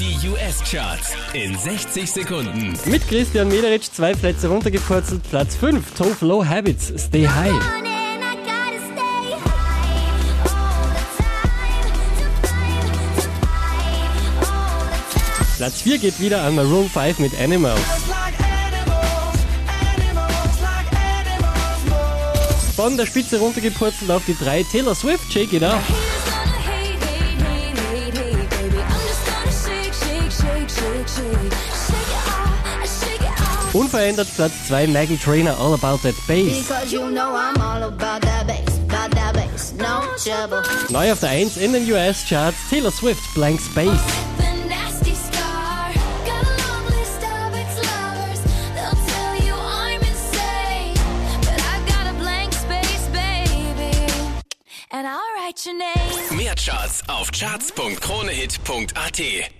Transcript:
Die US-Charts in 60 Sekunden. Mit Christian Mederich zwei Plätze runtergepurzelt. Platz 5, Tove Low Habits, Stay High. Platz 4 geht wieder an Maroon 5 mit Animals. Von der Spitze runtergepurzelt auf die 3, Taylor Swift, Shake It Up. Unverändert Platz 2, Maggie Trainer, All About That Bass. Because you know I'm all about that bass, about that bass, no trouble. Neu auf der 1 in den US-Charts, Taylor Swift, Blank Space. Mehr Charts auf charts.kronehit.at.